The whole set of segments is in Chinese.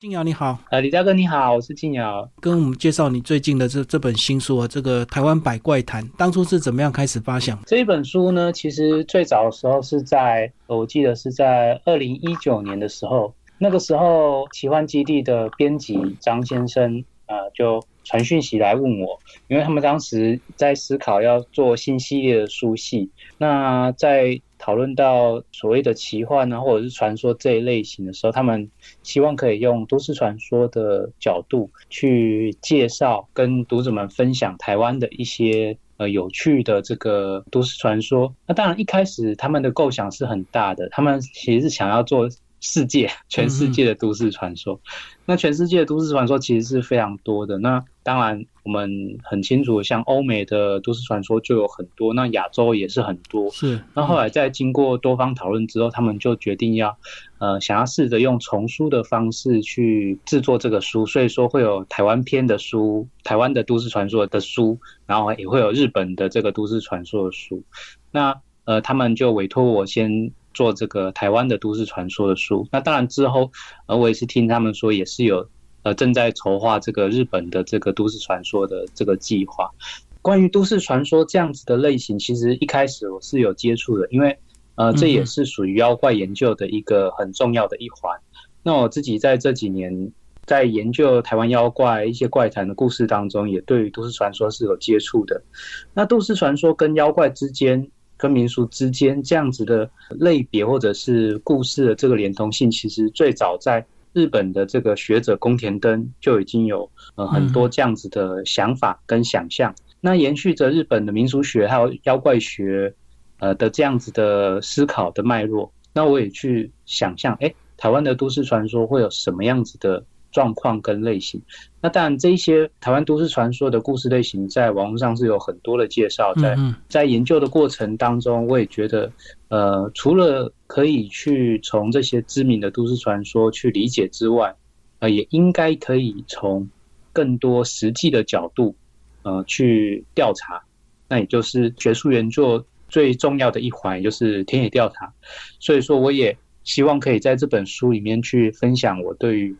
静瑶你好，呃，李大哥你好，我是静瑶，跟我们介绍你最近的这这本新书啊，这个《台湾百怪谈》，当初是怎么样开始发想？这一本书呢，其实最早的时候是在，我记得是在二零一九年的时候，那个时候奇幻基地的编辑张先生，呃，就传讯息来问我，因为他们当时在思考要做新系列的书系，那在。讨论到所谓的奇幻啊，或者是传说这一类型的时候，他们希望可以用都市传说的角度去介绍，跟读者们分享台湾的一些呃有趣的这个都市传说。那当然一开始他们的构想是很大的，他们其实是想要做。世界，全世界的都市传说，那全世界的都市传说其实是非常多的。那当然，我们很清楚，像欧美的都市传说就有很多，那亚洲也是很多。是。那后来在经过多方讨论之后，他们就决定要，呃，想要试着用丛书的方式去制作这个书，所以说会有台湾篇的书，台湾的都市传说的书，然后也会有日本的这个都市传说的书。那呃，他们就委托我先。做这个台湾的都市传说的书，那当然之后，呃，我也是听他们说，也是有呃正在筹划这个日本的这个都市传说的这个计划。关于都市传说这样子的类型，其实一开始我是有接触的，因为呃这也是属于妖怪研究的一个很重要的一环。那我自己在这几年在研究台湾妖怪一些怪谈的故事当中，也对于都市传说是有接触的。那都市传说跟妖怪之间。跟民俗之间这样子的类别或者是故事的这个连通性，其实最早在日本的这个学者宫田登就已经有呃很多这样子的想法跟想象。那延续着日本的民俗学还有妖怪学呃的这样子的思考的脉络，那我也去想象，哎，台湾的都市传说会有什么样子的？状况跟类型，那当然，这些台湾都市传说的故事类型，在网络上是有很多的介绍。在在研究的过程当中，我也觉得，呃，除了可以去从这些知名的都市传说去理解之外，呃，也应该可以从更多实际的角度，呃，去调查。那也就是学术原作最重要的一环，也就是田野调查。所以说，我也希望可以在这本书里面去分享我对于。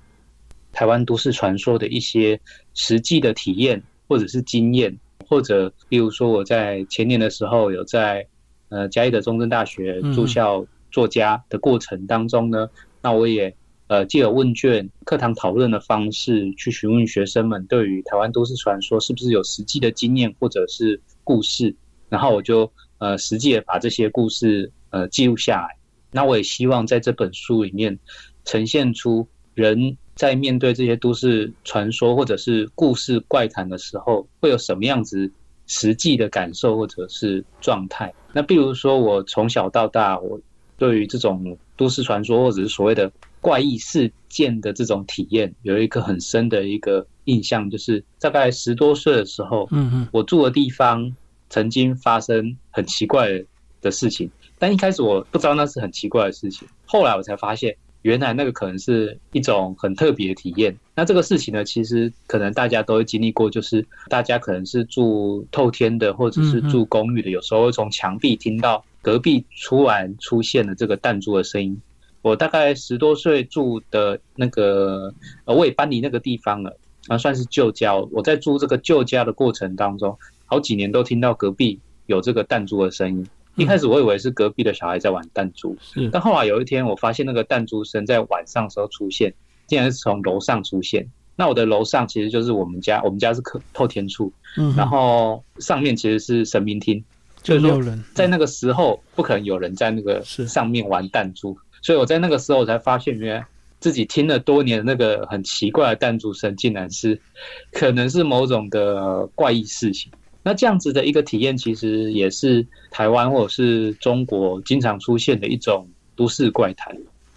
台湾都市传说的一些实际的体验，或者是经验，或者比如说我在前年的时候有在呃嘉义的中正大学住校作家的过程当中呢，那我也呃借了问卷、课堂讨论的方式去询问学生们对于台湾都市传说是不是有实际的经验或者是故事，然后我就呃实际的把这些故事呃记录下来。那我也希望在这本书里面呈现出人。在面对这些都市传说或者是故事怪谈的时候，会有什么样子实际的感受或者是状态？那比如说，我从小到大，我对于这种都市传说或者是所谓的怪异事件的这种体验，有一个很深的一个印象，就是大概十多岁的时候，嗯嗯，我住的地方曾经发生很奇怪的事情，但一开始我不知道那是很奇怪的事情，后来我才发现。原来那个可能是一种很特别的体验。那这个事情呢，其实可能大家都会经历过，就是大家可能是住透天的，或者是住公寓的，有时候会从墙壁听到隔壁突然出现了这个弹珠的声音。我大概十多岁住的那个，呃，我也搬离那个地方了，啊，算是旧家。我在住这个旧家的过程当中，好几年都听到隔壁有这个弹珠的声音。一开始我以为是隔壁的小孩在玩弹珠，但后来有一天我发现那个弹珠声在晚上时候出现，竟然是从楼上出现。那我的楼上其实就是我们家，我们家是可透天处，然后上面其实是神明厅，就是说在那个时候不可能有人在那个上面玩弹珠，所以我在那个时候才发现，原来自己听了多年那个很奇怪的弹珠声，竟然是可能是某种的怪异事情。那这样子的一个体验，其实也是台湾或者是中国经常出现的一种都市怪谈。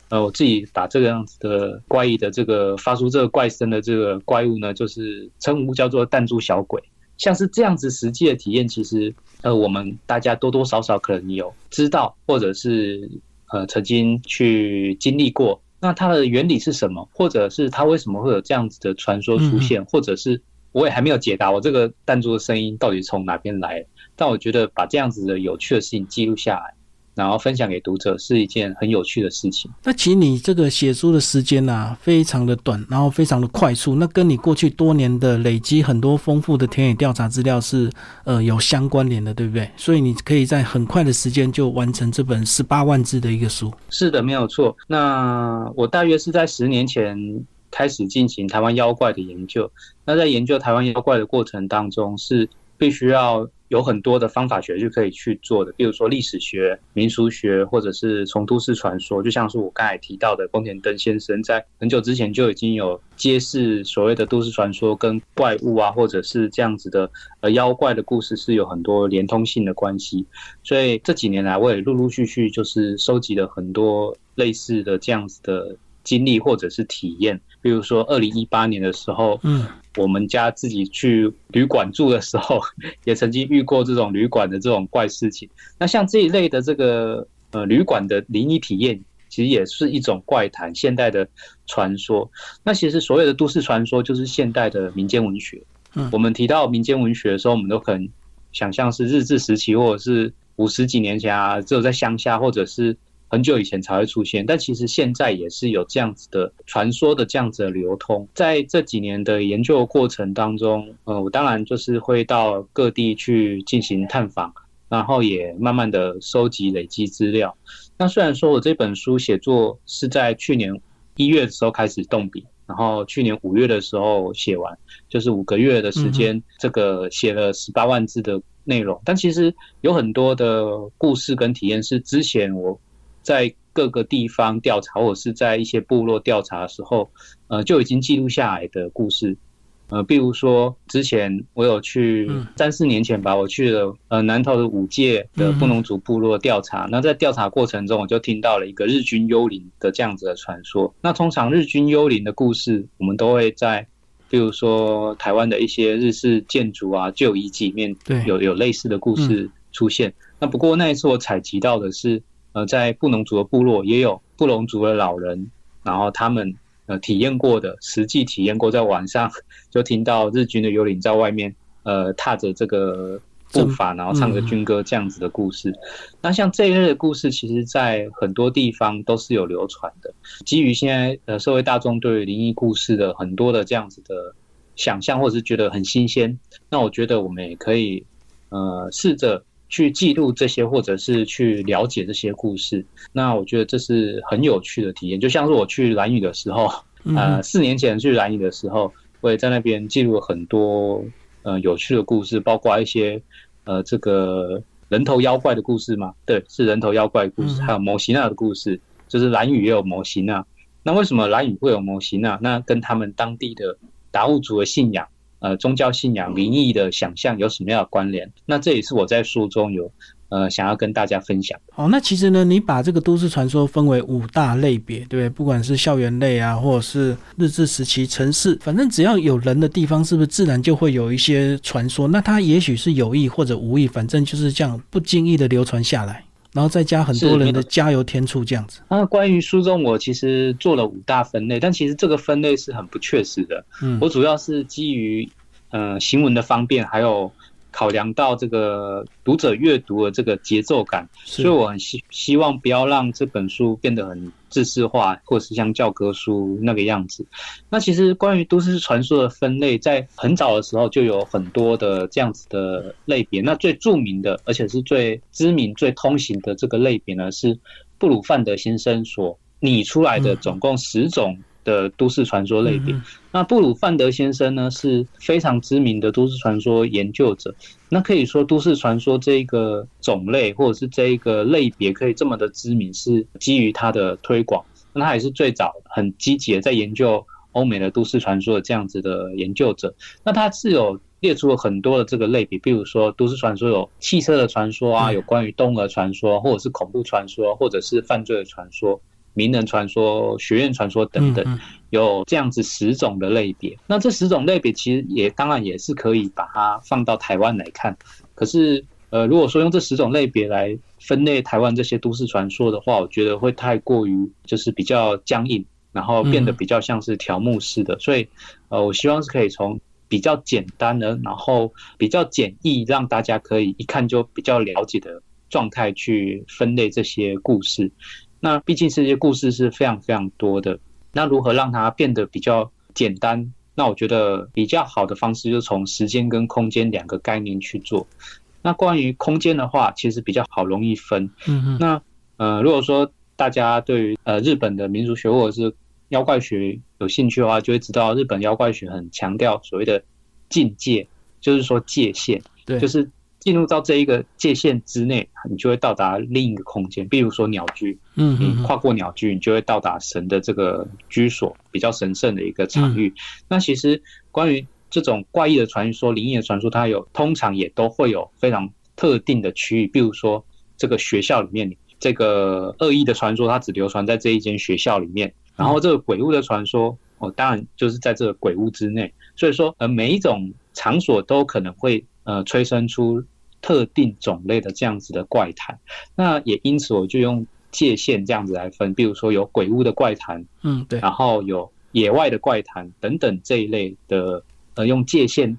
呃，我自己把这个样子的怪异的这个发出这个怪声的这个怪物呢，就是称呼叫做弹珠小鬼。像是这样子实际的体验，其实呃，我们大家多多少少可能有知道，或者是呃曾经去经历过。那它的原理是什么？或者是它为什么会有这样子的传说出现？或者是？我也还没有解答我这个弹珠的声音到底从哪边来，但我觉得把这样子的有趣的事情记录下来，然后分享给读者是一件很有趣的事情。那其实你这个写书的时间啊，非常的短，然后非常的快速，那跟你过去多年的累积很多丰富的田野调查资料是呃有相关联的，对不对？所以你可以在很快的时间就完成这本 十八万字的一个书。是的，没有错。那我大约是在十年前开始进行台湾妖怪的研究。那在研究台湾妖怪的过程当中，是必须要。有很多的方法学就可以去做的，比如说历史学、民俗学，或者是从都市传说，就像是我刚才提到的宫田登先生，在很久之前就已经有揭示所谓的都市传说跟怪物啊，或者是这样子的呃妖怪的故事是有很多连通性的关系。所以这几年来，我也陆陆续续就是收集了很多类似的这样子的经历或者是体验。比如说二零一八年的时候，嗯。我们家自己去旅馆住的时候，也曾经遇过这种旅馆的这种怪事情。那像这一类的这个呃旅馆的灵异体验，其实也是一种怪谈，现代的传说。那其实所有的都市传说就是现代的民间文学。嗯，我们提到民间文学的时候，我们都可能想象是日治时期，或者是五十几年前啊，只有在乡下或者是。很久以前才会出现，但其实现在也是有这样子的传说的这样子的流通。在这几年的研究过程当中，呃，我当然就是会到各地去进行探访，然后也慢慢的收集累积资料。那虽然说我这本书写作是在去年一月的时候开始动笔，然后去年五月的时候写完，就是五个月的时间，这个写了十八万字的内容。但其实有很多的故事跟体验是之前我。在各个地方调查，或者是在一些部落调查的时候，呃，就已经记录下来的故事。呃，比如说之前我有去三四年前吧，我去了呃南投的五界的布农族部落调查。那在调查过程中，我就听到了一个日军幽灵的这样子的传说。那通常日军幽灵的故事，我们都会在，比如说台湾的一些日式建筑啊旧遗迹里面，有有类似的故事出现。那不过那一次我采集到的是。呃，在布农族的部落也有布农族的老人，然后他们呃体验过的，实际体验过，在晚上 就听到日军的幽灵在外面呃踏着这个步伐，然后唱着军歌这样子的故事。那像这一类的故事，其实在很多地方都是有流传的。基于现在呃社会大众对灵异故事的很多的这样子的想象，或者是觉得很新鲜，那我觉得我们也可以呃试着。去记录这些，或者是去了解这些故事，那我觉得这是很有趣的体验。就像是我去蓝屿的时候，呃，四年前去蓝屿的时候，我也在那边记录了很多呃有趣的故事，包括一些呃这个人头妖怪的故事嘛，对，是人头妖怪故事，还有摩西娜的故事，就是蓝屿也有摩西娜。那为什么蓝屿会有摩西娜？那跟他们当地的达悟族的信仰。呃，宗教信仰、民意的想象有什么样的关联？那这也是我在书中有呃想要跟大家分享。好，那其实呢，你把这个都市传说分为五大类别，对不对？不管是校园类啊，或者是日治时期城市，反正只要有人的地方，是不是自然就会有一些传说？那它也许是有意或者无意，反正就是这样不经意的流传下来，然后再加很多人的加油添醋这样子。那关于书中，我其实做了五大分类，但其实这个分类是很不确实的。嗯，我主要是基于。呃，行文的方便，还有考量到这个读者阅读的这个节奏感，所以我很希希望不要让这本书变得很知识化，或是像教科书那个样子。那其实关于都市传说的分类，在很早的时候就有很多的这样子的类别。那最著名的，而且是最知名、最通行的这个类别呢，是布鲁范德先生所拟出来的，总共十种。的都市传说类别，那布鲁范德先生呢是非常知名的都市传说研究者。那可以说，都市传说这个种类或者是这一个类别可以这么的知名，是基于他的推广。那他也是最早很积极的在研究欧美的都市传说的这样子的研究者。那他是有列出了很多的这个类别，比如说都市传说有汽车的传说啊，有关于动物的传说，或者是恐怖传说，或者是犯罪的传说。名人传说、学院传说等等，有这样子十种的类别。那这十种类别其实也当然也是可以把它放到台湾来看。可是，呃，如果说用这十种类别来分类台湾这些都市传说的话，我觉得会太过于就是比较僵硬，然后变得比较像是条目式的。所以，呃，我希望是可以从比较简单的，然后比较简易，让大家可以一看就比较了解的。状态去分类这些故事。那毕竟这些故事是非常非常多的，那如何让它变得比较简单？那我觉得比较好的方式就是从时间跟空间两个概念去做。那关于空间的话，其实比较好容易分。嗯嗯。那呃，如果说大家对于呃日本的民族学或者是妖怪学有兴趣的话，就会知道日本妖怪学很强调所谓的境界，就是说界限，对，就是进入到这一个界限之内，你就会到达另一个空间。比如说鸟居，嗯你跨过鸟居，你就会到达神的这个居所，比较神圣的一个场域。那其实关于这种怪异的传说、灵异的传说，它有通常也都会有非常特定的区域，比如说这个学校里面，这个恶意的传说，它只流传在这一间学校里面。然后这个鬼屋的传说，哦，当然就是在这个鬼屋之内。所以说，呃，每一种场所都可能会呃催生出特定种类的这样子的怪谈。那也因此，我就用界限这样子来分，比如说有鬼屋的怪谈，嗯，对，然后有野外的怪谈等等这一类的，呃，用界限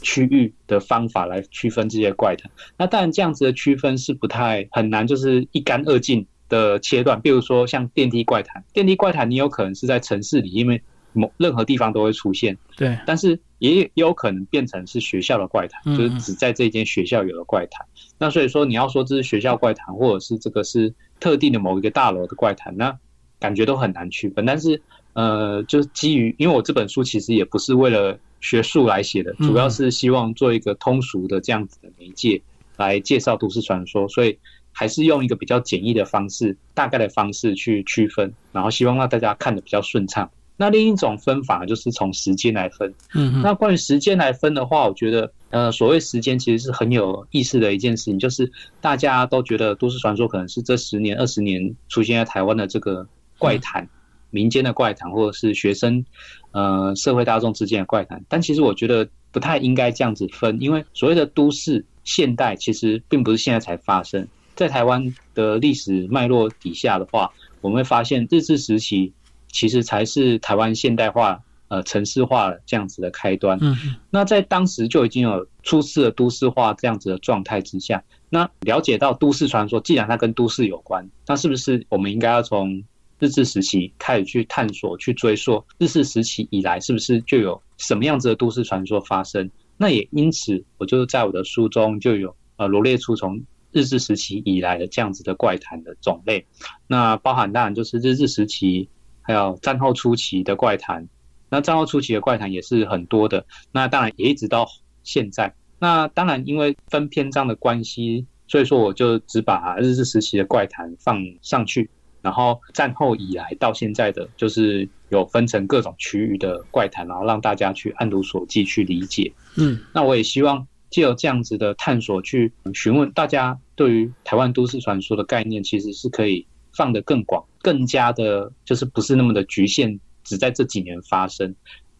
区域的方法来区分这些怪谈。那当然，这样子的区分是不太很难，就是一干二净。的切断，比如说像电梯怪谈，电梯怪谈你有可能是在城市里，因为某任何地方都会出现，对，但是也也有可能变成是学校的怪谈，就是只在这间学校有的怪谈。那所以说你要说这是学校怪谈，或者是这个是特定的某一个大楼的怪谈，那感觉都很难区分。但是呃，就是基于因为我这本书其实也不是为了学术来写的，主要是希望做一个通俗的这样子的媒介来介绍都市传说，所以。还是用一个比较简易的方式，大概的方式去区分，然后希望让大家看得比较顺畅。那另一种分法就是从时间来分。嗯，那关于时间来分的话，我觉得，呃，所谓时间其实是很有意思的一件事情，就是大家都觉得都市传说可能是这十年、二十年出现在台湾的这个怪谈、民间的怪谈，或者是学生、呃，社会大众之间的怪谈。但其实我觉得不太应该这样子分，因为所谓的都市现代其实并不是现在才发生。在台湾的历史脉络底下的话，我们会发现日治时期其实才是台湾现代化、呃城市化这样子的开端。嗯，那在当时就已经有初次的都市化这样子的状态之下，那了解到都市传说，既然它跟都市有关，那是不是我们应该要从日治时期开始去探索、去追溯日治时期以来是不是就有什么样子的都市传说发生？那也因此，我就在我的书中就有呃罗列出从日治时期以来的这样子的怪谈的种类，那包含当然就是日治时期，还有战后初期的怪谈。那战后初期的怪谈也是很多的，那当然也一直到现在。那当然因为分篇章的关系，所以说我就只把日治时期的怪谈放上去，然后战后以来到现在的，就是有分成各种区域的怪谈，然后让大家去按图索骥去理解。嗯，那我也希望。借由这样子的探索，去询问大家对于台湾都市传说的概念，其实是可以放得更广，更加的，就是不是那么的局限，只在这几年发生。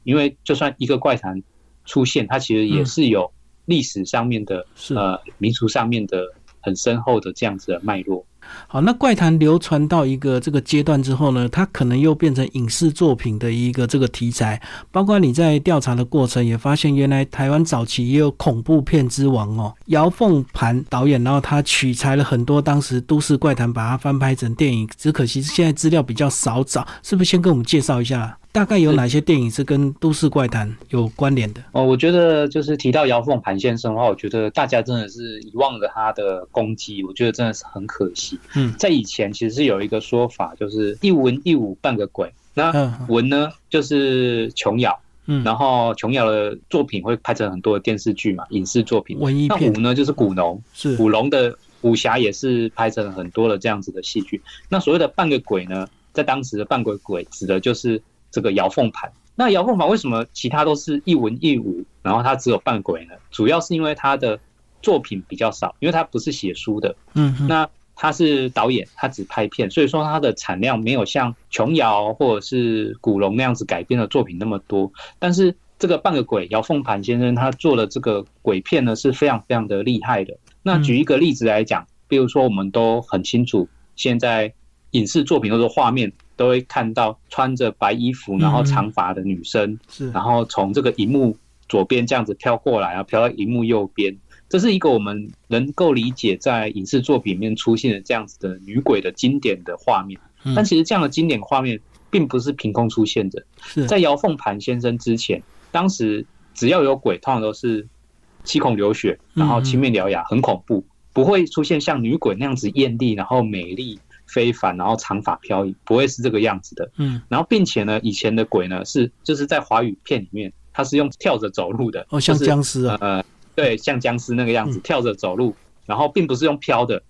因为就算一个怪谈出现，它其实也是有历史上面的，呃，民俗上面的很深厚的这样子的脉络。好，那怪谈流传到一个这个阶段之后呢，它可能又变成影视作品的一个这个题材。包括你在调查的过程也发现，原来台湾早期也有恐怖片之王哦，姚凤盘导演，然后他取材了很多当时都市怪谈，把它翻拍成电影。只可惜现在资料比较少找，是不是先跟我们介绍一下？大概有哪些电影是跟都市怪谈有关联的？哦，我觉得就是提到姚凤盘先生的话，我觉得大家真的是遗忘了他的功绩，我觉得真的是很可惜。嗯，在以前其实是有一个说法，就是一文一武半个鬼。那文呢，就是琼瑶，嗯，然后琼瑶的作品会拍成很多的电视剧嘛，影视作品。文艺片。那武呢，就是古龙，是古龙的武侠也是拍成很多的这样子的戏剧。那所谓的半个鬼呢，在当时的半个鬼指的就是。这个姚凤盘，那姚凤盘为什么其他都是一文一武，然后他只有半鬼呢？主要是因为他的作品比较少，因为他不是写书的，嗯，那他是导演，他只拍片，所以说他的产量没有像琼瑶或者是古龙那样子改编的作品那么多。但是这个半个鬼姚凤盘先生他做的这个鬼片呢是非常非常的厉害的。那举一个例子来讲，比如说我们都很清楚，现在影视作品或者画面。都会看到穿着白衣服，然后长发的女生，是，然后从这个荧幕左边这样子飘过来啊，飘到荧幕右边，这是一个我们能够理解在影视作品里面出现的这样子的女鬼的经典的画面。但其实这样的经典画面并不是凭空出现的，在姚凤盘先生之前，当时只要有鬼，通常都是七孔流血，然后青面獠牙，很恐怖，不会出现像女鬼那样子艳丽，然后美丽非凡，然后长发飘逸，不会是这个样子的。嗯，然后并且呢，以前的鬼呢是就是在华语片里面，它是用跳着走路的，哦，像僵尸啊，呃，对，像僵尸那个样子跳着走路，然后并不是用飘的。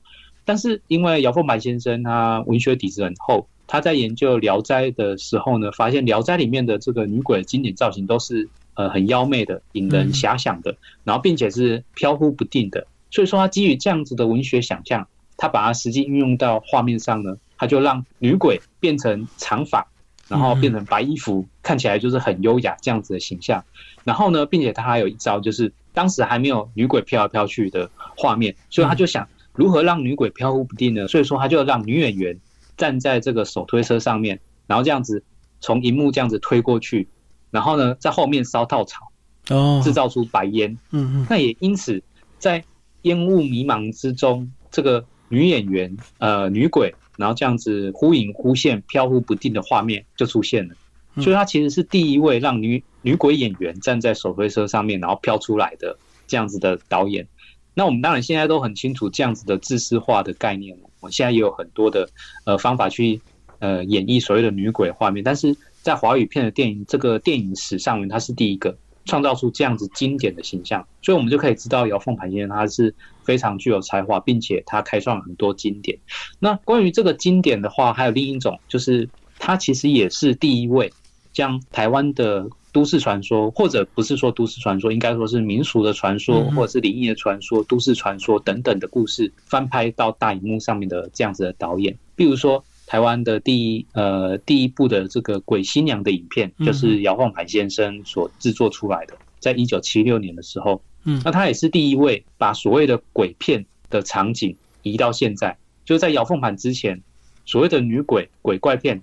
但是因为姚凤白先生他文学底子很厚，他在研究《聊斋》的时候呢，发现《聊斋》里面的这个女鬼经典造型都是呃很妖媚的、引人遐想的，然后并且是飘忽不定的。所以说他基于这样子的文学想象，他把它实际运用到画面上呢，他就让女鬼变成长发，然后变成白衣服，看起来就是很优雅这样子的形象。然后呢，并且他还有一招，就是当时还没有女鬼飘来飘去的画面，所以他就想。如何让女鬼飘忽不定呢？所以说，他就让女演员站在这个手推车上面，然后这样子从荧幕这样子推过去，然后呢，在后面烧稻草，哦，制造出白烟。嗯嗯。那也因此，在烟雾迷茫之中，这个女演员呃女鬼，然后这样子忽隐忽现、飘忽不定的画面就出现了。所以，他其实是第一位让女女鬼演员站在手推车上面，然后飘出来的这样子的导演。那我们当然现在都很清楚这样子的自私化的概念，我现在也有很多的呃方法去呃演绎所谓的女鬼画面，但是在华语片的电影这个电影史上面，他是第一个创造出这样子经典的形象，所以我们就可以知道姚凤盘先生他是非常具有才华，并且他开创了很多经典。那关于这个经典的话，还有另一种就是他其实也是第一位将台湾的。都市传说，或者不是说都市传说，应该说是民俗的传说，或者是灵异的传说、都市传说等等的故事，翻拍到大荧幕上面的这样子的导演，比如说台湾的第一呃第一部的这个鬼新娘的影片，就是姚凤盘先生所制作出来的，在一九七六年的时候，嗯，那他也是第一位把所谓的鬼片的场景移到现在，就是在姚凤盘之前，所谓的女鬼鬼怪片。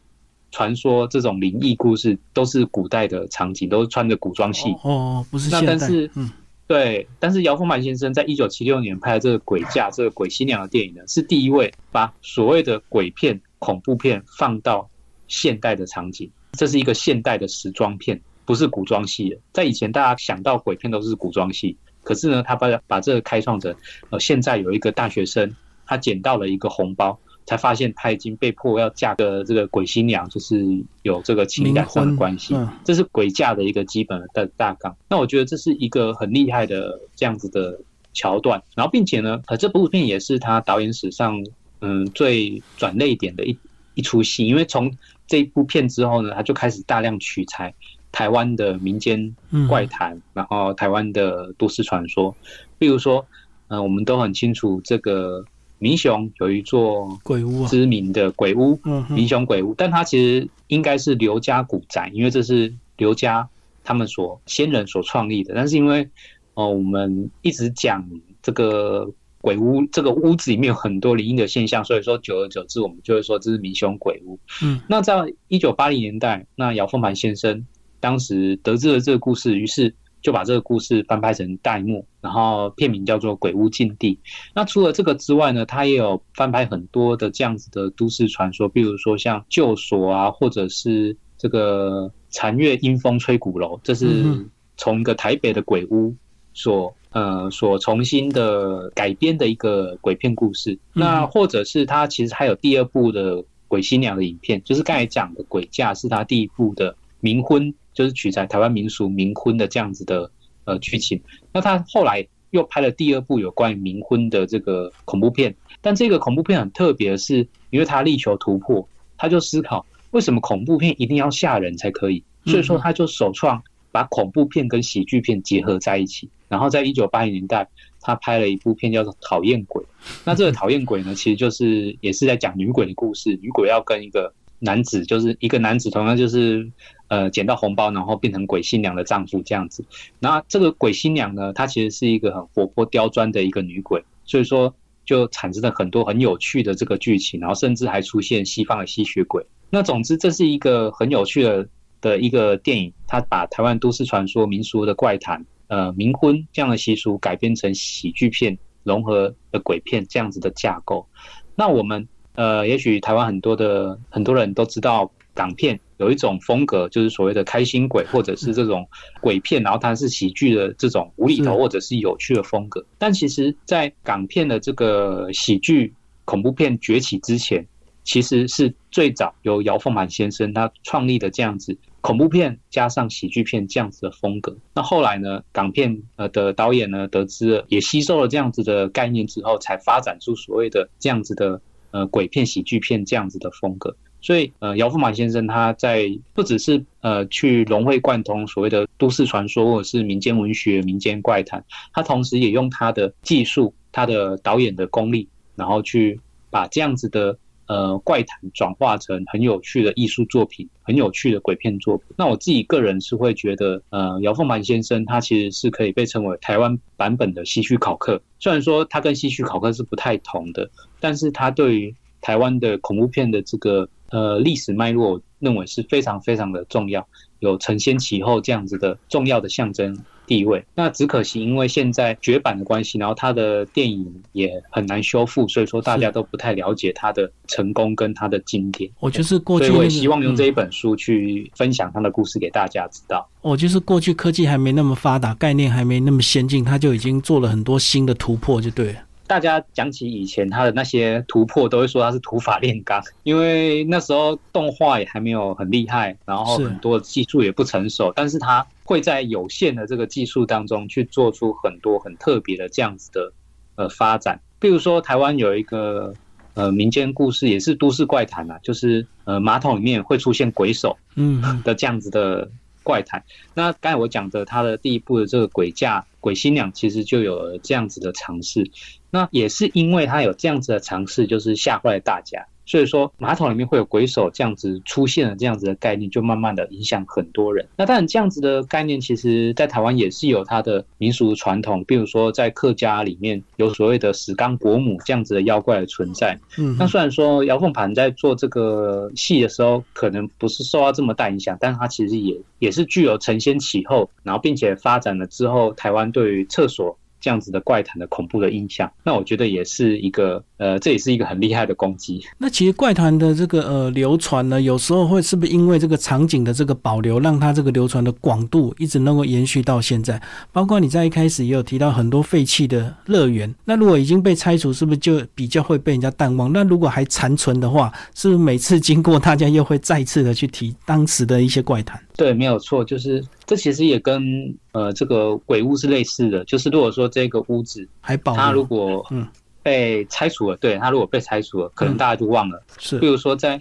传说这种灵异故事都是古代的场景，都是穿着古装戏哦，不是那但是嗯，对，但是姚凤满先生在一九七六年拍的这个《鬼嫁》这个鬼新娘的电影呢，是第一位把所谓的鬼片、恐怖片放到现代的场景，这是一个现代的时装片，不是古装戏。在以前，大家想到鬼片都是古装戏，可是呢，他把把这个开创者呃，现在有一个大学生，他捡到了一个红包。才发现他已经被迫要嫁个这个鬼新娘，就是有这个情感上的关系。这是鬼嫁的一个基本的大纲。那我觉得这是一个很厉害的这样子的桥段。然后，并且呢，呃，这部片也是他导演史上嗯最转泪点的一一出戏。因为从这一部片之后呢，他就开始大量取材台湾的民间怪谈，然后台湾的都市传说。比如说，嗯，我们都很清楚这个。民雄有一座鬼屋，知名的鬼屋，嗯民雄鬼屋，但它其实应该是刘家古宅，因为这是刘家他们所先人所创立的。但是因为哦，我们一直讲这个鬼屋，这个屋子里面有很多灵异的现象，所以说久而久之，我们就会说这是民雄鬼屋。嗯，那在一九八零年代，那姚凤盘先生当时得知了这个故事，于是。就把这个故事翻拍成代幕，然后片名叫做《鬼屋禁地》。那除了这个之外呢，他也有翻拍很多的这样子的都市传说，比如说像旧所啊，或者是这个残月阴风吹鼓楼，这是从一个台北的鬼屋所呃所重新的改编的一个鬼片故事。那或者是他其实还有第二部的鬼新娘的影片，就是刚才讲的鬼嫁是他第一部的冥婚。就是取材台湾民俗冥婚的这样子的呃剧情，那他后来又拍了第二部有关于冥婚的这个恐怖片，但这个恐怖片很特别的是，因为他力求突破，他就思考为什么恐怖片一定要吓人才可以，所以说他就首创把恐怖片跟喜剧片结合在一起，然后在一九八零年代，他拍了一部片叫做《讨厌鬼》，那这个讨厌鬼呢，其实就是也是在讲女鬼的故事，女鬼要跟一个男子，就是一个男子，同样就是。呃，捡到红包，然后变成鬼新娘的丈夫这样子。那这个鬼新娘呢，她其实是一个很活泼刁钻的一个女鬼，所以说就产生了很多很有趣的这个剧情，然后甚至还出现西方的吸血鬼。那总之，这是一个很有趣的的一个电影，它把台湾都市传说、民俗的怪谈，呃冥婚这样的习俗改编成喜剧片融合的鬼片这样子的架构。那我们呃，也许台湾很多的很多人都知道港片有一种风格，就是所谓的开心鬼，或者是这种鬼片，然后它是喜剧的这种无厘头或者是有趣的风格。但其实，在港片的这个喜剧恐怖片崛起之前，其实是最早由姚凤满先生他创立的这样子恐怖片加上喜剧片这样子的风格。那后来呢，港片呃的导演呢得知了，也吸收了这样子的概念之后，才发展出所谓的这样子的呃鬼片、喜剧片这样子的风格。所以呃，姚凤满先生他在不只是呃去融会贯通所谓的都市传说或者是民间文学、民间怪谈，他同时也用他的技术、他的导演的功力，然后去把这样子的。呃，怪谈转化成很有趣的艺术作品，很有趣的鬼片作品。那我自己个人是会觉得，呃，姚凤盘先生他其实是可以被称为台湾版本的希区考克。虽然说他跟希区考克是不太同的，但是他对于台湾的恐怖片的这个呃历史脉络，认为是非常非常的重要，有承先启后这样子的重要的象征。地位，那只可惜因为现在绝版的关系，然后他的电影也很难修复，所以说大家都不太了解他的成功跟他的经典。我就是过去，所以我也希望用这一本书去分享他的故事给大家知道。我就是过去科技还没那么发达，概念还没那么先进，他就已经做了很多新的突破，就对了。大家讲起以前他的那些突破，都会说他是土法炼钢，因为那时候动画也还没有很厉害，然后很多技术也不成熟，但是他会在有限的这个技术当中去做出很多很特别的这样子的呃发展。比如说台湾有一个呃民间故事，也是都市怪谈啊，就是呃马桶里面会出现鬼手，嗯 的这样子的。怪谈。那刚才我讲的，他的第一部的这个鬼嫁鬼新娘，其实就有了这样子的尝试。那也是因为他有这样子的尝试，就是吓坏了大家。所以说，马桶里面会有鬼手这样子出现了这样子的概念，就慢慢的影响很多人。那当然，这样子的概念，其实在台湾也是有它的民俗传统。比如说，在客家里面有所谓的史刚伯母这样子的妖怪的存在。嗯，那虽然说姚凤盘在做这个戏的时候，可能不是受到这么大影响，但是它其实也也是具有承先启后，然后并且发展了之后，台湾对于厕所。这样子的怪谈的恐怖的印象，那我觉得也是一个呃，这也是一个很厉害的攻击。那其实怪谈的这个呃流传呢，有时候会是不是因为这个场景的这个保留，让它这个流传的广度一直能够延续到现在？包括你在一开始也有提到很多废弃的乐园，那如果已经被拆除，是不是就比较会被人家淡忘？那如果还残存的话，是不是每次经过大家又会再次的去提当时的一些怪谈？对，没有错，就是这其实也跟呃这个鬼屋是类似的，就是如果说这个屋子还保，它如果嗯被拆除了，对它如果被拆除了，可能大家就忘了。是，比如说在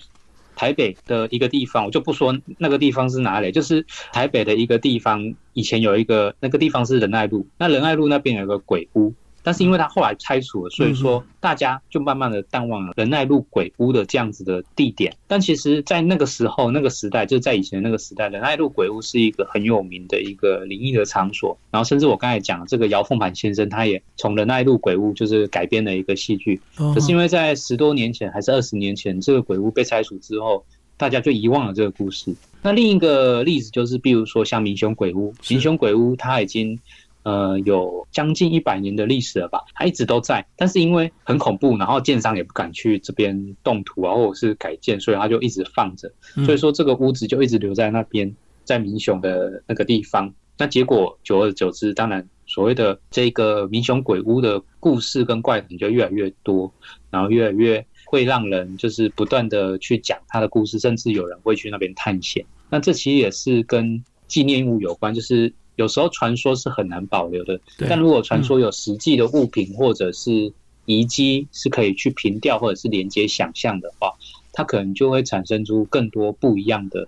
台北的一个地方，我就不说那个地方是哪里，就是台北的一个地方，以前有一个那个地方是仁爱路，那仁爱路那边有个鬼屋。但是因为它后来拆除了，所以说大家就慢慢的淡忘了仁爱路鬼屋的这样子的地点。但其实，在那个时候、那个时代，就在以前那个时代，仁爱路鬼屋是一个很有名的一个灵异的场所。然后，甚至我刚才讲这个姚凤盘先生，他也从仁爱路鬼屋就是改编了一个戏剧。可是因为在十多年前还是二十年前，这个鬼屋被拆除之后，大家就遗忘了这个故事。那另一个例子就是，比如说像明雄鬼屋，明雄鬼屋它已经。呃，有将近一百年的历史了吧？它一直都在，但是因为很恐怖，然后建商也不敢去这边动土啊，或者是改建，所以它就一直放着。所以说这个屋子就一直留在那边，在民雄的那个地方。那结果久而久之，当然所谓的这个民雄鬼屋的故事跟怪谈就越来越多，然后越来越会让人就是不断的去讲他的故事，甚至有人会去那边探险。那这其实也是跟纪念物有关，就是。有时候传说是很难保留的，但如果传说有实际的物品或者是遗迹是可以去凭吊或者是连接想象的话，它可能就会产生出更多不一样的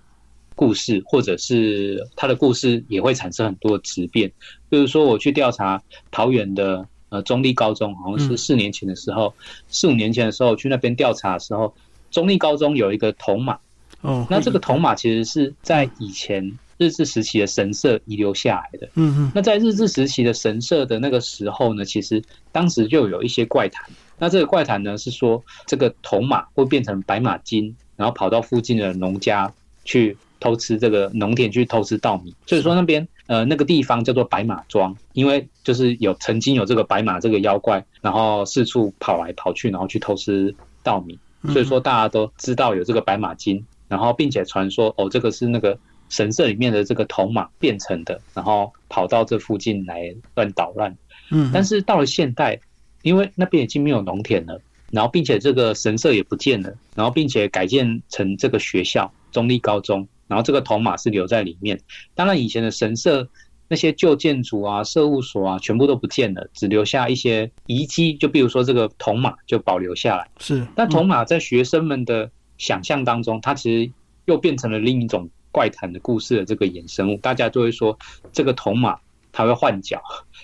故事，或者是它的故事也会产生很多质变。比如说，我去调查桃园的呃中立高中，好像是四年前的时候，四五年前的时候去那边调查的时候，中立高中有一个铜马，哦，那这个铜马其实是在以前。日治时期的神社遗留下来的，嗯嗯，那在日治时期的神社的那个时候呢，其实当时就有一些怪谈。那这个怪谈呢，是说这个铜马会变成白马精，然后跑到附近的农家去偷吃这个农田，去偷吃稻米。所以说那边呃那个地方叫做白马庄，因为就是有曾经有这个白马这个妖怪，然后四处跑来跑去，然后去偷吃稻米，所以说大家都知道有这个白马精，然后并且传说哦这个是那个神社里面的这个铜马变成的，然后跑到这附近来乱捣乱。嗯，但是到了现代，因为那边已经没有农田了，然后并且这个神社也不见了，然后并且改建成这个学校中立高中，然后这个铜马是留在里面。当然以前的神社那些旧建筑啊、社务所啊，全部都不见了，只留下一些遗迹，就比如说这个铜马就保留下来。是，但铜马在学生们的想象当中，它其实又变成了另一种怪谈的故事的这个衍生物，大家就会说这个铜马它会换脚。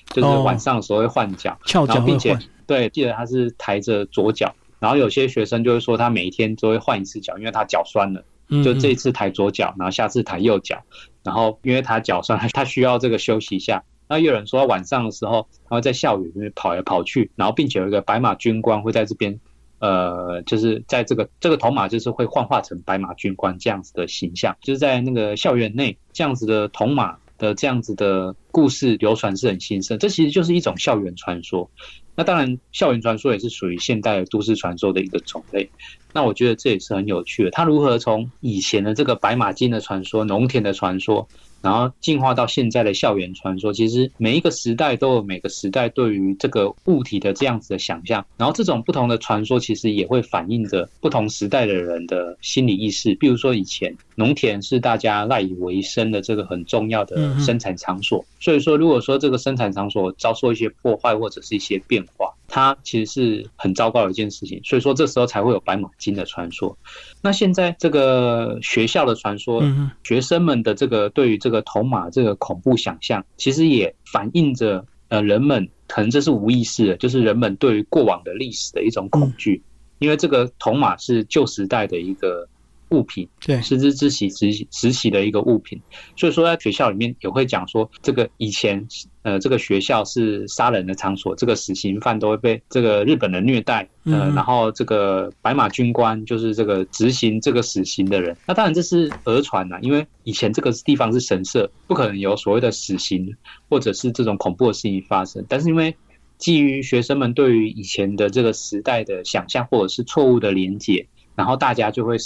就是晚上的时候会换脚，然后并且对，记得它是抬着左脚，然后有些学生就会说他每一天都会换一次脚，因为他脚酸了，就这一次抬左脚，然后下次抬右脚，然后因为他脚酸，他需要这个休息一下。那又有人说晚上的时候他会在校园里面跑来跑去，然后并且有一个白马军官会在这边，呃，就是在这个这个头马就是会幻化成白马军官这样子的形象，就是在那个校园内这样子的铜马。的这样子的故事流传是很兴盛，这其实就是一种校园传说。那当然，校园传说也是属于现代都市传说的一个种类。那我觉得这也是很有趣的，它如何从以前的这个白马精的传说、农田的传说。然后进化到现在的校园传说，其实每一个时代都有每个时代对于这个物体的这样子的想象。然后这种不同的传说，其实也会反映着不同时代的人的心理意识。比如说以前农田是大家赖以为生的这个很重要的生产场所，所以说如果说这个生产场所遭受一些破坏或者是一些变化。它其实是很糟糕的一件事情，所以说这时候才会有白马精的传说。那现在这个学校的传说，学生们的这个对于这个铜马这个恐怖想象，其实也反映着呃人们可能这是无意识的，就是人们对于过往的历史的一种恐惧，因为这个铜马是旧时代的一个。物品，对，师资之习实实习的一个物品，所以说在学校里面也会讲说，这个以前呃这个学校是杀人的场所，这个死刑犯都会被这个日本人虐待，呃，然后这个白马军官就是这个执行这个死刑的人，那当然这是讹传呐，因为以前这个地方是神社，不可能有所谓的死刑或者是这种恐怖的事情发生，但是因为基于学生们对于以前的这个时代的想象或者是错误的连结，然后大家就会。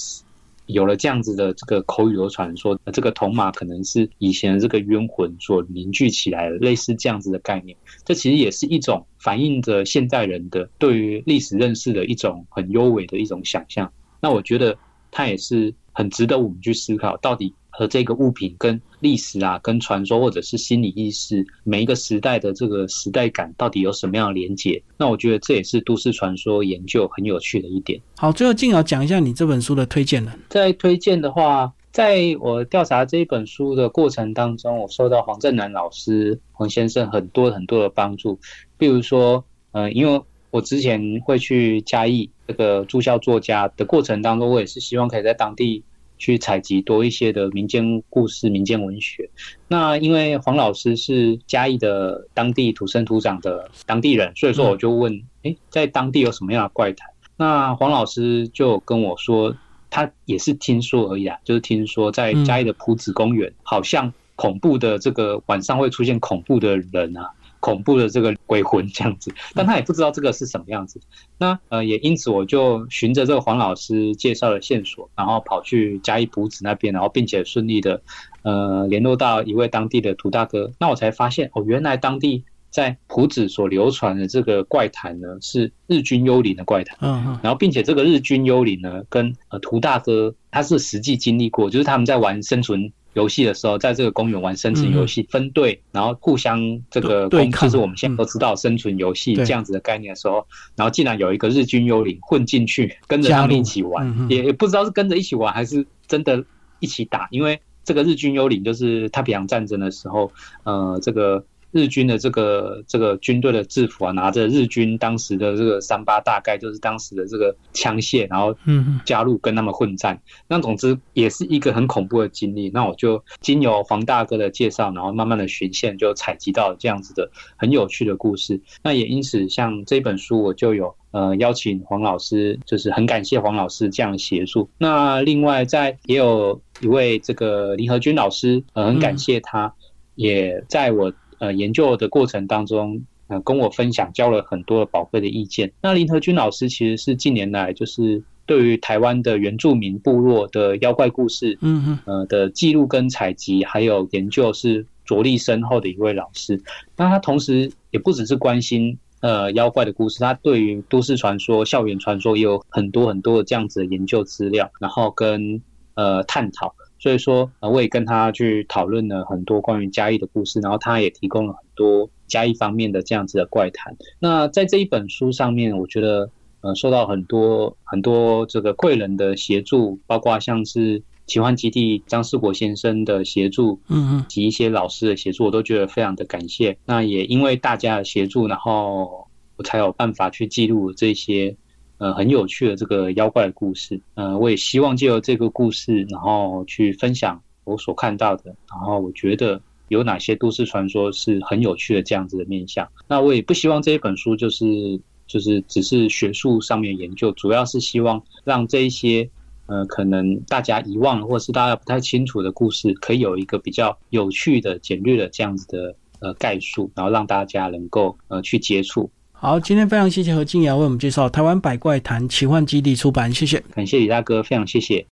有了这样子的这个口语流传，说这个铜马可能是以前的这个冤魂所凝聚起来的，类似这样子的概念。这其实也是一种反映着现代人的对于历史认识的一种很优美的一种想象。那我觉得它也是很值得我们去思考，到底。和这个物品跟历史啊、跟传说或者是心理意识，每一个时代的这个时代感到底有什么样的连接？那我觉得这也是都市传说研究很有趣的一点。好，最后静瑶讲一下你这本书的推荐人。在推荐的话，在我调查这一本书的过程当中，我受到黄正南老师黄先生很多很多的帮助。比如说，呃，因为我之前会去嘉义这个住校作家的过程当中，我也是希望可以在当地。去采集多一些的民间故事、民间文学。那因为黄老师是嘉义的当地土生土长的当地人，所以说我就问：哎，在当地有什么样的怪谈？那黄老师就跟我说，他也是听说而已啊，就是听说在嘉义的埔子公园，好像恐怖的这个晚上会出现恐怖的人啊。恐怖的这个鬼魂 这样子，但他也不知道这个是什么样子。那呃，也因此我就循着这个黄老师介绍的线索，然后跑去嘉义埔子那边，然后并且顺利的呃联络到一位当地的涂大哥。那我才发现哦，原来当地在埔子所流传的这个怪谈呢，是日军幽灵的怪谈。嗯嗯。然后并且这个日军幽灵呢，跟呃涂大哥他是实际经历过，就是他们在玩生存。游戏的时候，在这个公园玩生存游戏，分队，然后互相这个攻，就是我们现在都知道生存游戏这样子的概念的时候，然后竟然有一个日军幽灵混进去，跟着他们一起玩，也也不知道是跟着一起玩还是真的一起打，因为这个日军幽灵就是太平洋战争的时候，呃，这个。日军的这个这个军队的制服啊，拿着日军当时的这个三八，大概就是当时的这个枪械，然后加入跟他们混战。那总之也是一个很恐怖的经历。那我就经由黄大哥的介绍，然后慢慢的寻线，就采集到这样子的很有趣的故事。那也因此，像这本书，我就有呃邀请黄老师，就是很感谢黄老师这样协助。那另外在也有一位这个林和军老师，呃，很感谢他。也在我呃研究的过程当中，呃跟我分享，交了很多宝贵的意见。那林和君老师其实是近年来就是对于台湾的原住民部落的妖怪故事，嗯嗯呃的记录跟采集，还有研究是着力深厚的一位老师。那他同时也不只是关心呃妖怪的故事，他对于都市传说、校园传说也有很多很多的这样子的研究资料，然后跟呃探讨。所以说，呃，我也跟他去讨论了很多关于嘉义的故事，然后他也提供了很多嘉义方面的这样子的怪谈。那在这一本书上面，我觉得呃受到很多很多这个贵人的协助，包括像是奇幻基地张世国先生的协助，嗯嗯及一些老师的协助，我都觉得非常的感谢。那也因为大家的协助，然后我才有办法去记录这些呃很有趣的这个妖怪的故事。呃，我也希望借由这个故事，然后去分享我所看到的，然后我觉得有哪些都市传说是很有趣的这样子的面向。那我也不希望这一本书就是就是只是学术上面研究，主要是希望让这一些。呃，可能大家遗忘，或是大家不太清楚的故事，可以有一个比较有趣的、简略的这样子的呃概述，然后让大家能够呃去接触。好，今天非常谢谢何静瑶为我们介绍台湾百怪谈奇幻基地出版，谢谢。感谢李大哥，非常谢谢。